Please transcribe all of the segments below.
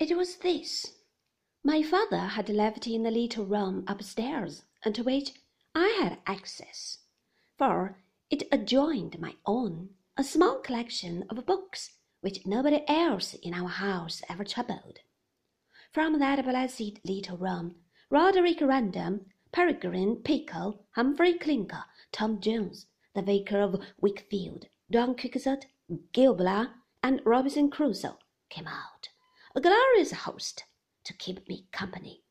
It was this. My father had left in the little room upstairs, to which I had access, for it adjoined my own, a small collection of books which nobody else in our house ever troubled. From that blessed little room, Roderick Random, Peregrine Pickle, Humphrey Clinker, Tom Jones, the Vicar of Wakefield, Don Quixote, Gil Blas, and Robinson Crusoe came out, a glorious host, to keep me company.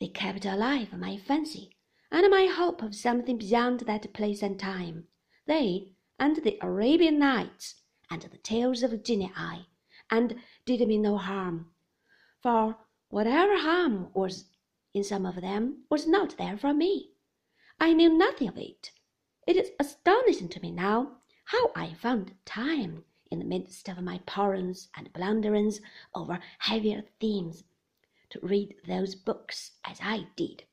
They kept alive my fancy and my hope of something beyond that place and time. They and the Arabian Nights and the tales of genii, and did me no harm, for whatever harm was in some of them was not there for me. I knew nothing of it. It is astonishing to me now how I found time in the midst of my porrings and blunderings over heavier themes to read those books as I did.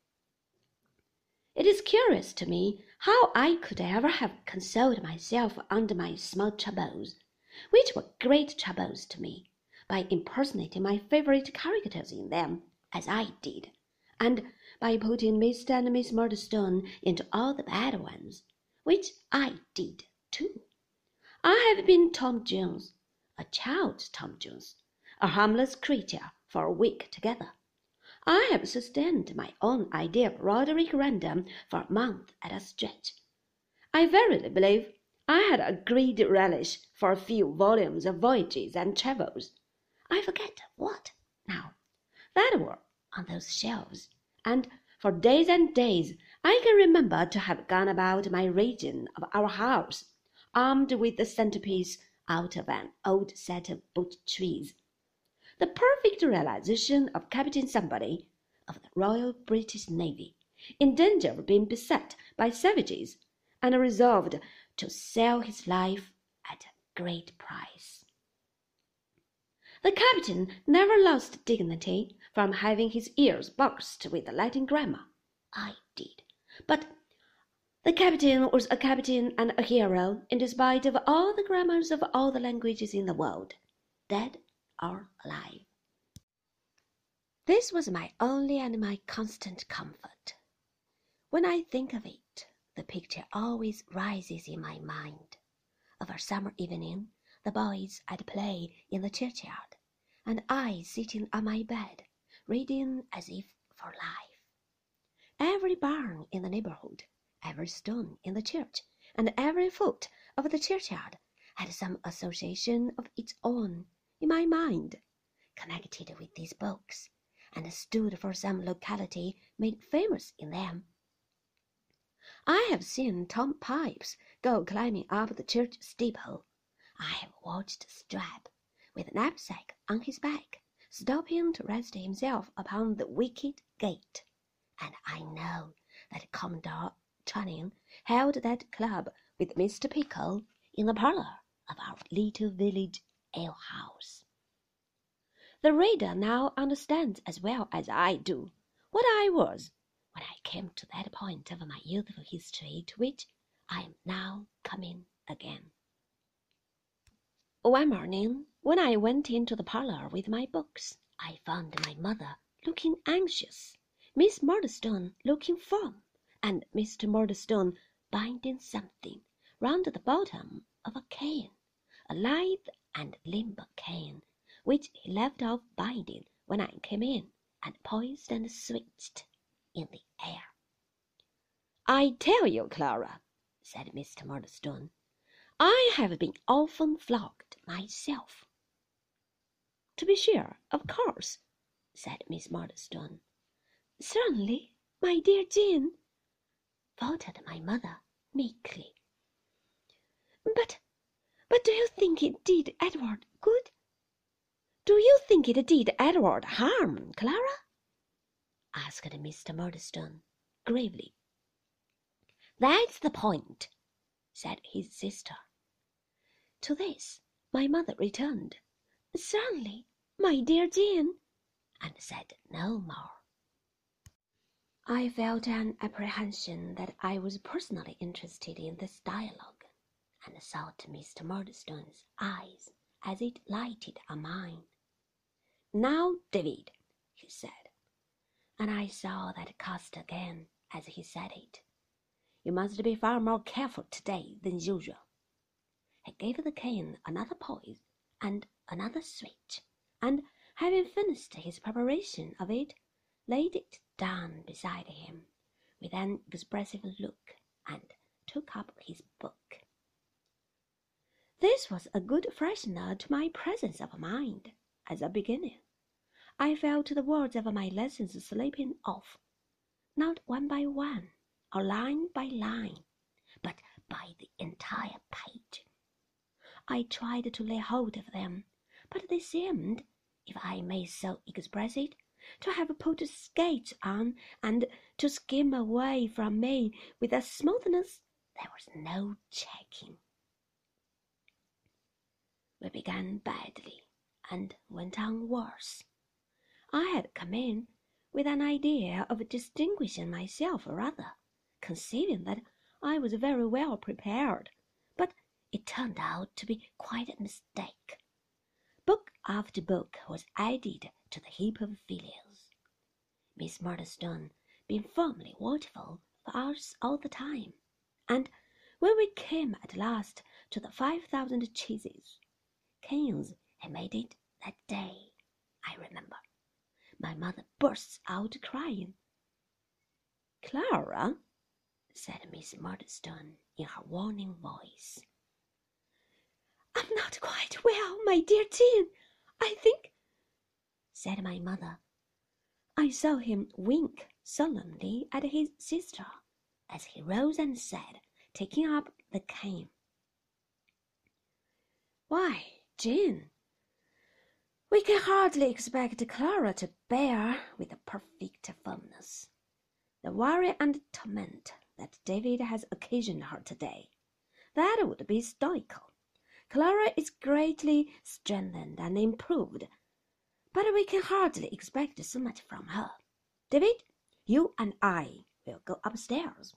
It is curious to me how I could ever have consoled myself under my small troubles, which were great troubles to me, by impersonating my favorite characters in them, as I did, and by putting Mr. and Miss Murdstone into all the bad ones, which I did too. I have been Tom Jones, a child's Tom Jones, a harmless creature for a week together. I have sustained my own idea of Roderick Random for a month at a stretch. I verily believe I had a great relish for a few volumes of voyages and travels. I forget what, now, that were on those shelves, and for days and days I can remember to have gone about my region of our house, armed with the centerpiece out of an old set of boot trees the perfect realization of Captain Somebody of the Royal British Navy, in danger of being beset by savages, and resolved to sell his life at a great price. The captain never lost dignity from having his ears boxed with the Latin grammar. I did. But the captain was a captain and a hero in despite of all the grammars of all the languages in the world, dead or alive. This was my only and my constant comfort. When I think of it, the picture always rises in my mind of a summer evening, the boys at play in the churchyard, and I sitting on my bed, reading as if for life. Every barn in the neighborhood, every stone in the church, and every foot of the churchyard had some association of its own in my mind, connected with these books, and stood for some locality made famous in them. I have seen Tom Pipes go climbing up the church steeple. I have watched Strap, with a knapsack on his back, stopping to rest himself upon the wicket gate, and I know that Commodore Trunnion held that club with Mr. Pickle in the parlour of our little village alehouse. The reader now understands as well as I do what I was when I came to that point of my youthful history to which I am now coming again. One morning, when I went into the parlour with my books, I found my mother looking anxious, Miss Murdstone looking firm, and Mr. Murdstone binding something round the bottom of a cane, a lithe and limber cane, which he left off binding when I came in, and poised and switched in the air. I tell you, Clara, said Mr. Murdstone, I have been often flogged myself. To be sure, of course, said Miss Murdstone. Certainly, my dear Jane, faltered my mother meekly. But but do you think it did Edward good? Do you think it did Edward harm, Clara? asked Mr. Murdstone gravely. That's the point, said his sister. To this my mother returned, Certainly, my dear Jane, and said no more. I felt an apprehension that I was personally interested in this dialogue and sought Mr. Murdstone's eyes as it lighted on mine. Now, David, he said, and I saw that cast again as he said it. You must be far more careful today than usual. He gave the cane another poise and another switch, and having finished his preparation of it, laid it down beside him with an expressive look and took up his book. This was a good freshener to my presence of mind as a beginning. I felt the words of my lessons slipping off, not one by one or line by line, but by the entire page. I tried to lay hold of them, but they seemed, if I may so express it, to have put skates on and to skim away from me with a smoothness there was no checking. We began badly and went on worse. I had come in with an idea of distinguishing myself rather, conceiving that I was very well prepared, but it turned out to be quite a mistake. Book after book was added to the heap of failures. Miss Murdstone being firmly watchful for us all the time, and when we came at last to the five thousand cheeses, canes had made it that day, I remember my mother bursts out crying. Clara, said Miss Murdstone in her warning voice. I'm not quite well, my dear Jane, I think, said my mother. I saw him wink solemnly at his sister as he rose and said, taking up the cane. Why, Jane, we can hardly expect Clara to bear with perfect firmness the worry and torment that David has occasioned her today. That would be stoical. Clara is greatly strengthened and improved, but we can hardly expect so much from her. David, you and I will go upstairs.